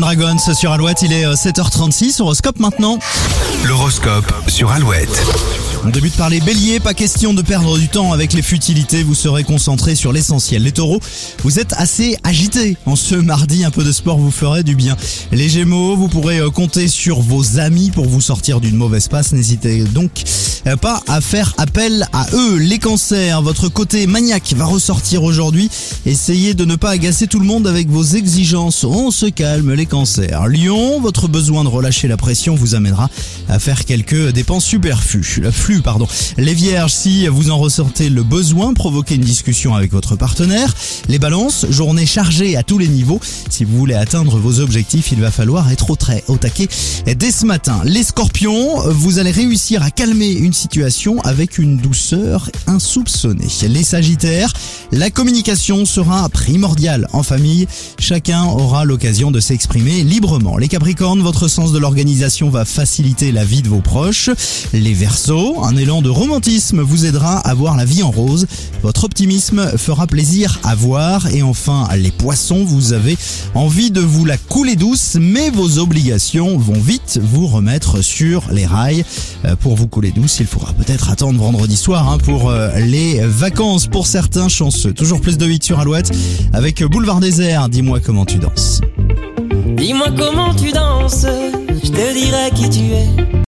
Dragons sur Alouette, il est euh, 7h36, horoscope maintenant. L'horoscope sur Alouette. On débute par les béliers, pas question de perdre du temps avec les futilités, vous serez concentrés sur l'essentiel. Les taureaux, vous êtes assez agités. En ce mardi, un peu de sport vous ferait du bien. Les gémeaux, vous pourrez euh, compter sur vos amis pour vous sortir d'une mauvaise passe, n'hésitez donc euh, pas à faire appel à eux. Les cancers, votre côté maniaque va ressortir aujourd'hui. Essayez de ne pas agacer tout le monde avec vos exigences. On se calme les cancers. Lion, votre besoin de relâcher la pression vous amènera à faire quelques dépenses superflues. Le flux, pardon. Les vierges, si vous en ressortez le besoin, provoquez une discussion avec votre partenaire. Les balances, journée chargée à tous les niveaux. Si vous voulez atteindre vos objectifs, il va falloir être au trait, au taquet dès ce matin. Les scorpions, vous allez réussir à calmer une situation avec une douceur insoupçonnée. Les sagittaires, la communication sera primordiale en famille. Chacun aura l'occasion de s'exprimer librement. Les capricornes, votre sens de l'organisation va faciliter la vie de vos proches. Les versos, un élan de romantisme vous aidera à voir la vie en rose. Votre optimisme fera plaisir à voir. Et enfin, les poissons, vous avez envie de vous la couler douce, mais vos obligations vont vite vous remettre sur les rails. Euh, Pour vous couler douce, il faudra peut-être attendre vendredi soir hein, pour euh, les vacances pour certains chanceux. Toujours plus de 8 sur Alouette avec Boulevard Désert. Dis-moi comment tu danses. Dis-moi comment tu danses,